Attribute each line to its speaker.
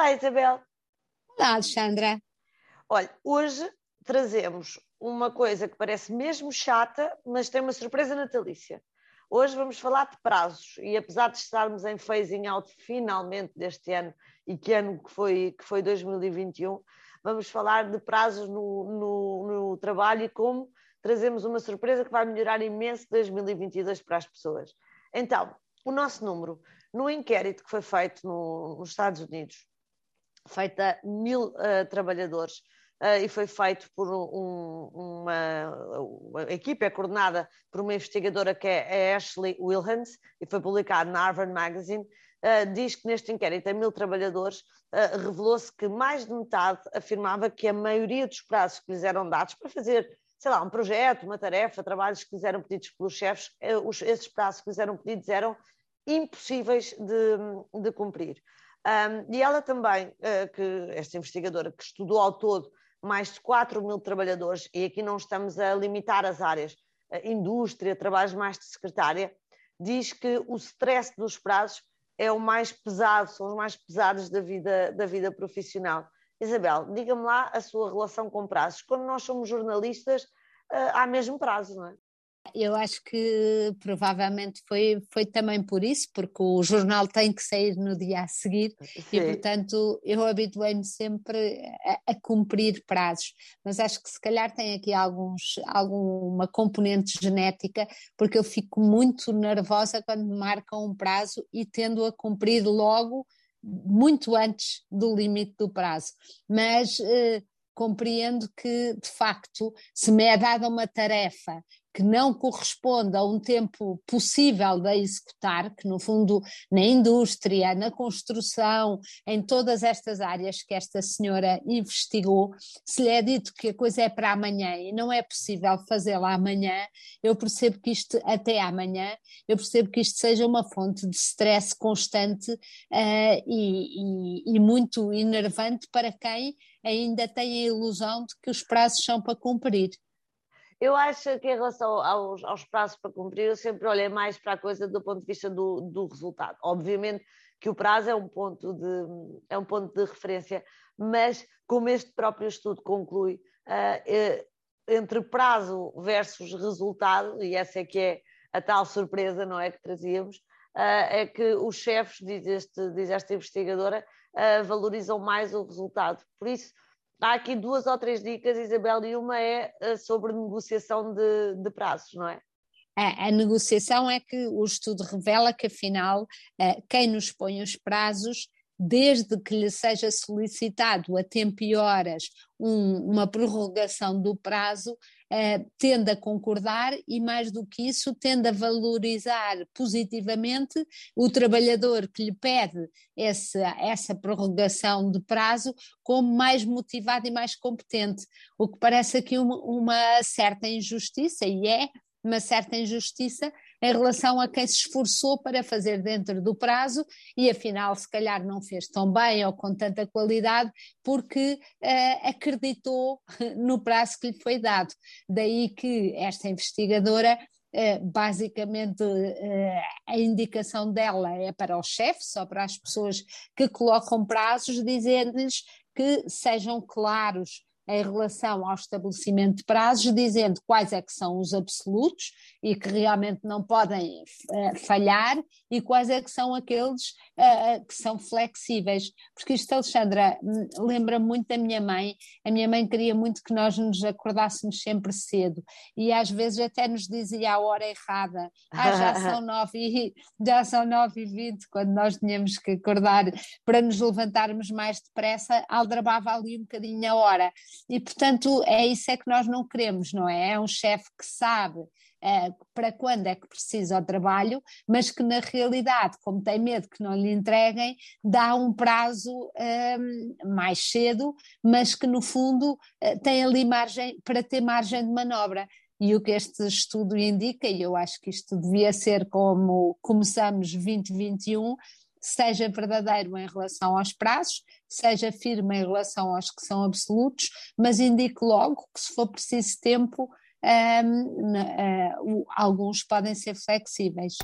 Speaker 1: Olá, Isabel.
Speaker 2: Olá, Alexandra.
Speaker 1: Olha, hoje trazemos uma coisa que parece mesmo chata, mas tem uma surpresa natalícia. Hoje vamos falar de prazos e apesar de estarmos em phasing out finalmente deste ano e que ano que foi, que foi 2021, vamos falar de prazos no, no, no trabalho e como trazemos uma surpresa que vai melhorar imenso 2022 para as pessoas. Então, o nosso número, no inquérito que foi feito no, nos Estados Unidos, feito a mil uh, trabalhadores, Uh, e foi feito por um, uma, uma equipe, é coordenada por uma investigadora que é Ashley Wilhans e foi publicado na Harvard Magazine. Uh, diz que neste inquérito a mil trabalhadores revelou-se que mais de metade afirmava que a maioria dos prazos que lhes eram dados para fazer, sei lá, um projeto, uma tarefa, trabalhos que lhes eram pedidos pelos chefes, os, esses prazos que lhes eram pedidos eram impossíveis de, de cumprir. Um, e ela também, que esta investigadora que estudou ao todo mais de 4 mil trabalhadores, e aqui não estamos a limitar as áreas, indústria, trabalhos mais de secretária, diz que o stress dos prazos é o mais pesado, são os mais pesados da vida, da vida profissional. Isabel, diga-me lá a sua relação com prazos. Quando nós somos jornalistas, há mesmo prazo, não é?
Speaker 2: Eu acho que provavelmente foi, foi também por isso, porque o jornal tem que sair no dia a seguir Sim. e, portanto, eu habituei-me sempre a, a, cumprir prazos. Mas acho que se calhar tem aqui alguns, alguma componente genética, porque eu fico muito nervosa quando me marcam um prazo e tendo a cumprir logo, muito antes do limite do prazo. Mas. Eh, compreendo que, de facto, se me é dada uma tarefa que não corresponde a um tempo possível de executar, que no fundo na indústria, na construção, em todas estas áreas que esta senhora investigou, se lhe é dito que a coisa é para amanhã e não é possível fazê-la amanhã, eu percebo que isto, até amanhã, eu percebo que isto seja uma fonte de stress constante uh, e, e, e muito enervante para quem ainda tem a ilusão de que os prazos são para cumprir.
Speaker 1: Eu acho que em relação aos, aos prazos para cumprir, eu sempre olhei mais para a coisa do ponto de vista do, do resultado. Obviamente que o prazo é um ponto de, é um ponto de referência, mas como este próprio estudo conclui, uh, entre prazo versus resultado, e essa é que é a tal surpresa, não é, que trazíamos, uh, é que os chefes, diz, este, diz esta investigadora, uh, valorizam mais o resultado. Por isso, há aqui duas ou três dicas, Isabel, e uma é eh, sobre negociação de, de prazos, não é?
Speaker 2: A, a, negociação é que o estudo revela que, afinal, eh, quem nos põe os prazos desde que lhe seja solicitado a tempo e horas um, uma prorrogação do prazo, eh, tende a concordar e, mais do que isso, tende a valorizar positivamente o trabalhador que lhe pede essa, essa prorrogação de prazo como mais motivado e mais competente, o que parece aqui uma, uma certa injustiça, e é uma certa injustiça em relação a quem se esforçou para fazer dentro do prazo e afinal se calhar não fez tão bem ou com tanta qualidade porque uh, acreditou no prazo que lhe foi dado. Daí que esta investigadora Uh, basicamente uh, a indicação dela é para o chefe, só para as pessoas que colocam prazos, dizendo-lhes que sejam claros em relação ao estabelecimento de prazos, dizendo quais é que são os absolutos e que realmente não podem uh, falhar e quais é que são aqueles uh, que são flexíveis. Porque isto, Alexandra, hum, lembra muito da minha mãe. A minha mãe queria muito que nós nos acordássemos sempre cedo e às vezes até nos dizia a hora errada. Ah, já são nove e, já são nove e vinte, quando nós tínhamos que acordar para nos levantarmos mais depressa, aldrabava ali um bocadinho a hora. E, portanto, é isso é que nós não queremos, não é? É um chefe que sabe Uh, para quando é que precisa o trabalho, mas que na realidade, como tem medo que não lhe entreguem, dá um prazo ehm, mais cedo, mas que no fundo uh, tem ali margem para ter margem de manobra. E o que este estudo indica, e eu acho que isto devia ser como começamos 2021, seja verdadeiro em relação aos prazos, seja firme em relação aos que são absolutos, mas indique logo que se for preciso tempo, um, uh, alguns podem ser flexíveis.